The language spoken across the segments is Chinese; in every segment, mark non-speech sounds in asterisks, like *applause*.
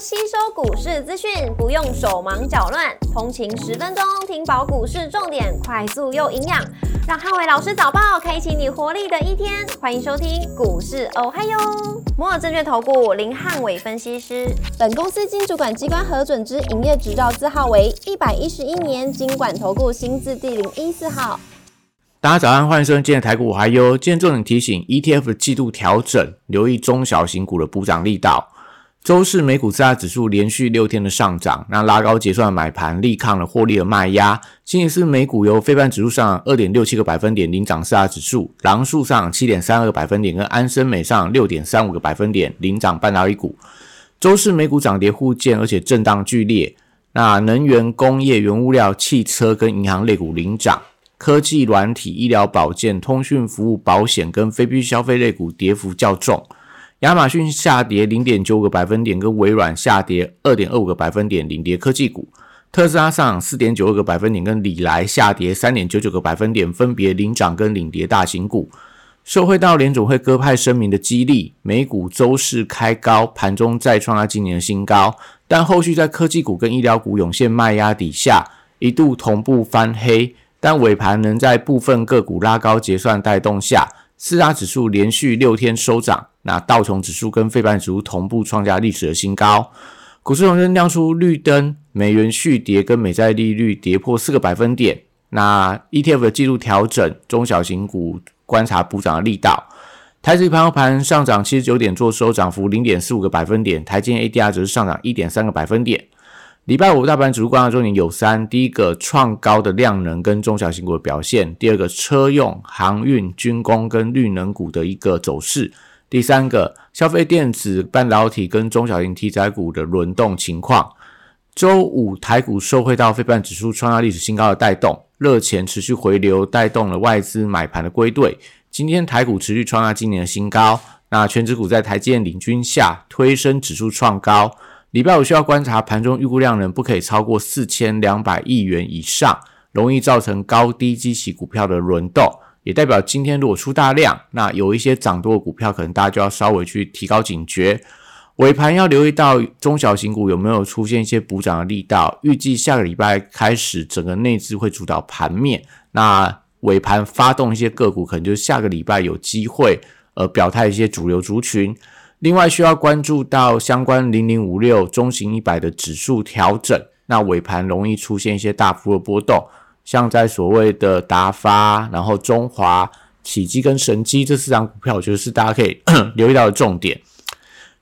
吸收股市资讯，不用手忙脚乱，通勤十分钟听饱股市重点，快速又营养，让汉伟老师早报开启你活力的一天。欢迎收听股市哦嗨哟，摩尔证券投顾林汉伟分析师，本公司经主管机关核准之营业执照字号为一百一十一年经管投顾新字第零一四号。大家早上，欢迎收听今天台股还有今天重点提醒：ETF 的季度调整，留意中小型股的补涨力道。周四美股四大指数连续六天的上涨，那拉高结算的买盘力抗了获利的卖压。星期四美股由非半指数上二点六七个百分点领涨四大指数，狼数上七点三二个百分点，跟安森美上六点三五个百分点领涨半导体股。周四美股涨跌互见，而且震荡剧烈。那能源、工业、原物料、汽车跟银行类股领涨。科技、软体、医疗保健、通讯服务、保险跟非必需消费类股跌幅较重。亚马逊下跌零点九个百分点，跟微软下跌二点二五个百分点，领跌科技股。特斯拉上涨四点九二个百分点，跟里来下跌三点九九个百分点，分别领涨跟领跌大型股。受惠到联总会鸽派声明的激励，美股周四开高，盘中再创下今年的新高，但后续在科技股跟医疗股涌现卖压底下，一度同步翻黑。但尾盘能在部分个股拉高结算带动下，四大指数连续六天收涨。那道琼指数跟费半指数同步创下历史的新高，股市红灯亮出绿灯，美元续跌跟美债利率跌破四个百分点。那 ETF 的季度调整，中小型股观察补涨的力道。台指盘后盘上涨七十九点，做收涨幅零点四五个百分点。台积 ADR 则是上涨一点三个百分点。礼拜五大盘指数观察重点有三：第一个创高的量能跟中小型股的表现；第二个车用、航运、军工跟绿能股的一个走势；第三个消费电子、半导体跟中小型题材股的轮动情况。周五台股受惠到非半指数创下历史新高的带动，热钱持续回流，带动了外资买盘的归队。今天台股持续创下今年的新高，那全指股在台积电领军下推升指数创高。礼拜五需要观察盘中预估量能不可以超过四千两百亿元以上，容易造成高低基起股票的轮动，也代表今天如果出大量，那有一些涨多的股票，可能大家就要稍微去提高警觉。尾盘要留意到中小型股有没有出现一些补涨的力道。预计下个礼拜开始，整个内资会主导盘面，那尾盘发动一些个股，可能就是下个礼拜有机会呃表态一些主流族群。另外需要关注到相关零零五六中型一百的指数调整，那尾盘容易出现一些大幅的波动，像在所谓的达发、然后中华、启基跟神基这四张股票，我觉得是大家可以 *clears throat* 留意到的重点。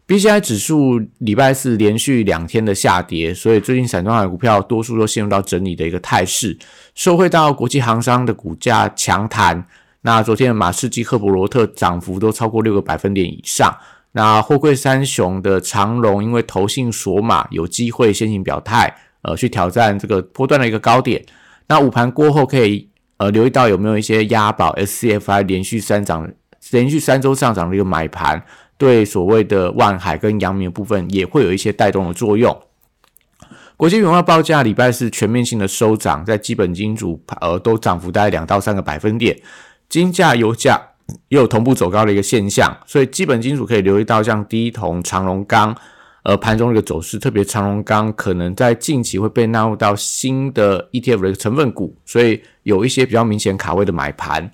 B C I 指数礼拜四连续两天的下跌，所以最近散装的股票多数都陷入到整理的一个态势，受惠到国际航商的股价强弹，那昨天的马士基、赫伯罗特涨幅都超过六个百分点以上。那货柜三雄的长荣，因为投信索马有机会先行表态，呃，去挑战这个波段的一个高点。那午盘过后可以呃留意到有没有一些押宝 SCFI 连续三涨，连续三周上涨的一个买盘，对所谓的万海跟阳明部分也会有一些带动的作用。国际原油报价礼拜四全面性的收涨，在基本金属呃都涨幅大概两到三个百分点，金价、油价。也有同步走高的一个现象，所以基本金属可以留意到像低铜、长龙钢，呃，盘中一个走势，特别长龙钢可能在近期会被纳入到新的 ETF 的一个成分股，所以有一些比较明显卡位的买盘。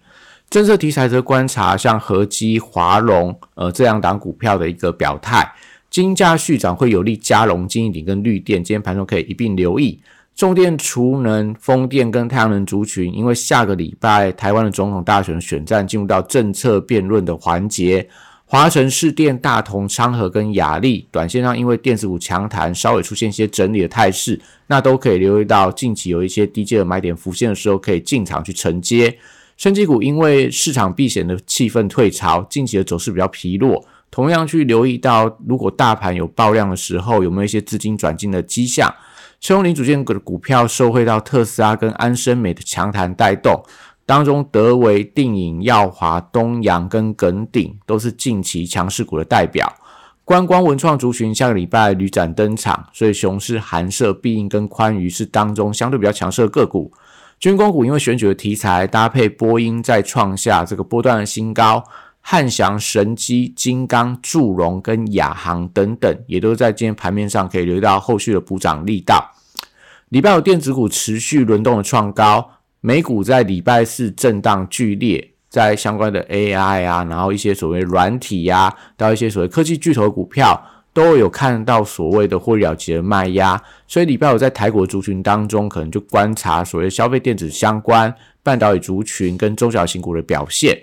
政策题材则观察像合基、华龙，呃，这两档股票的一个表态，金价续涨会有利加龙、金一鼎跟绿电，今天盘中可以一并留意。重电、储能、风电跟太阳能族群，因为下个礼拜台湾的总统大选选战进入到政策辩论的环节，华晨、市电、大同、昌河跟雅力，短线上因为电子股强弹，稍微出现一些整理的态势，那都可以留意到近期有一些低阶的买点浮现的时候，可以进场去承接。升级股因为市场避险的气氛退潮，近期的走势比较疲弱，同样去留意到，如果大盘有爆量的时候，有没有一些资金转进的迹象？车用零组件股的股票受惠到特斯拉跟安森美的强弹带动，当中德维、定影、耀华、东阳跟耿鼎都是近期强势股的代表。观光文创族群下个礼拜旅展登场，所以雄狮、寒舍、必应跟宽娱是当中相对比较强势的个股。军工股因为选举的题材搭配波音再创下这个波段的新高，汉翔、神机、金刚、祝融跟亚航等等，也都在今天盘面上可以留意到后续的补涨力道。礼拜五电子股持续轮动的创高，美股在礼拜四震荡剧烈，在相关的 AI 啊，然后一些所谓软体呀，到一些所谓科技巨头股票。都有看到所谓的获利了结的卖压，所以礼拜五在台股族群当中，可能就观察所谓消费电子相关、半导体族群跟中小型股的表现。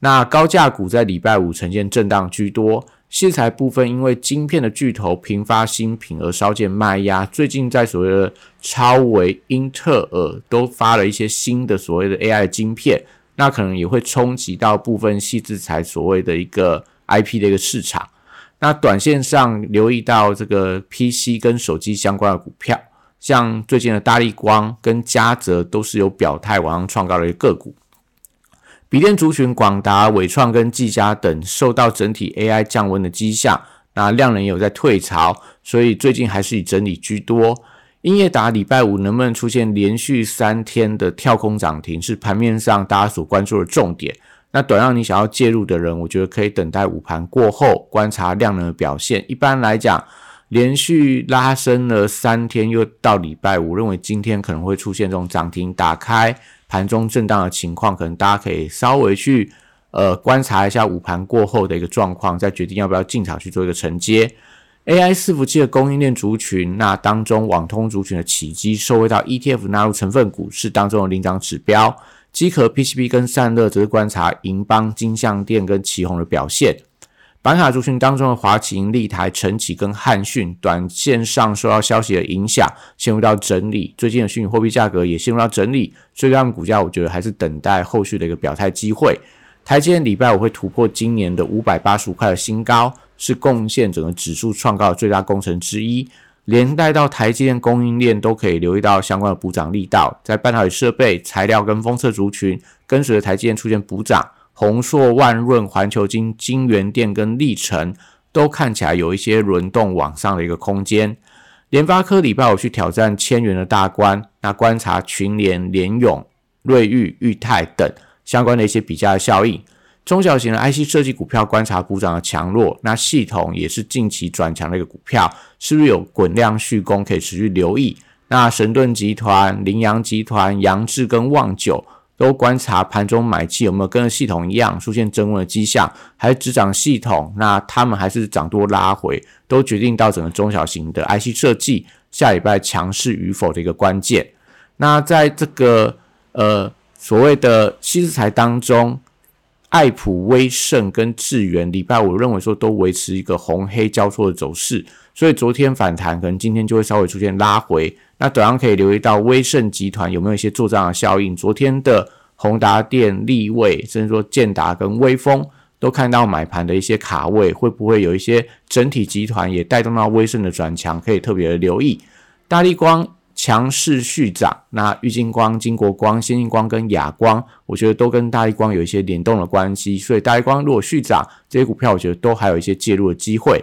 那高价股在礼拜五呈现震荡居多，器材部分因为晶片的巨头频发新品而稍见卖压。最近在所谓的超微、英特尔都发了一些新的所谓的 AI 晶片，那可能也会冲击到部分细制材所谓的一个 IP 的一个市场。那短线上留意到这个 PC 跟手机相关的股票，像最近的大力光跟嘉泽都是有表态往上创高的一个个股。笔电族群广达、伟创跟技嘉等受到整体 AI 降温的迹象，那量能也有在退潮，所以最近还是以整理居多。英业达礼拜五能不能出现连续三天的跳空涨停，是盘面上大家所关注的重点。那短让你想要介入的人，我觉得可以等待午盘过后观察量能的表现。一般来讲，连续拉升了三天，又到礼拜五，认为今天可能会出现这种涨停打开盘中震荡的情况，可能大家可以稍微去呃观察一下午盘过后的一个状况，再决定要不要进场去做一个承接。AI 伺服器的供应链族群，那当中网通族群的起基受惠到 ETF 纳入成分股，是当中的领涨指标。机壳 PCB 跟散热则是观察银邦、金相电跟旗宏的表现。板卡族群当中的华擎、立台、晨起跟汉讯，短线上受到消息的影响，陷入到整理。最近的虚拟货币价格也陷入到整理，所以他们股价我觉得还是等待后续的一个表态机会。台积电礼拜五会突破今年的五百八十五块的新高，是贡献整个指数创高的最大功臣之一。连带到台积电供应链都可以留意到相关的补涨力道，在半导体设备、材料跟封测族群，跟随着台积电出现补涨，宏硕、万润、环球金、金源店跟历程都看起来有一些轮动往上的一个空间。联发科礼拜五去挑战千元的大关，那观察群联、联勇、瑞昱、裕泰等相关的一些比价的效应。中小型的 IC 设计股票观察股涨的强弱，那系统也是近期转强的一个股票，是不是有滚量续攻可以持续留意？那神盾集团、羚羊集团、杨志跟旺九都观察盘中买气有没有跟系统一样出现增温的迹象，还是只涨系统？那他们还是涨多拉回，都决定到整个中小型的 IC 设计下礼拜强势与否的一个关键。那在这个呃所谓的稀材当中。爱普、威盛跟智源，礼拜五认为说都维持一个红黑交错的走势，所以昨天反弹，可能今天就会稍微出现拉回。那短上可以留意到威盛集团有没有一些做账的效应。昨天的宏达电、立位，甚至说建达跟威风，都看到买盘的一些卡位，会不会有一些整体集团也带动到威盛的转强？可以特别的留意。大力光。强势续涨，那玉金光、金国光、先进光跟亚光，我觉得都跟大力光有一些联动的关系，所以大力光如果续涨，这些股票我觉得都还有一些介入的机会。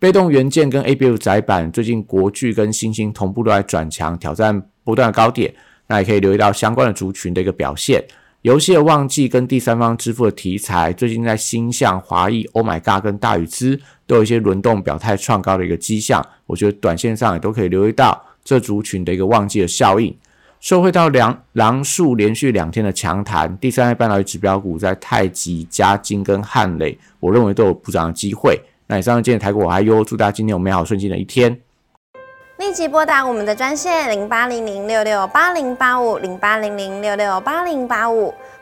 被动元件跟 A B U 窄板，最近国巨跟新兴同步都在转强，挑战不断的高点，那也可以留意到相关的族群的一个表现。游戏的旺季跟第三方支付的题材，最近在新向、华裔、Oh My God 跟大宇资都有一些轮动表态创高的一个迹象，我觉得短线上也都可以留意到。这族群的一个旺季的效应，受惠到两狼树连续两天的强弹，第三代半导体指标股在太极、嘉金跟汉磊，我认为都有补涨的机会。那以上今天台股我还优，祝大家今天有美好顺心的一天。立即拨打我们的专线零八零零六六八零八五零八零零六六八零八五。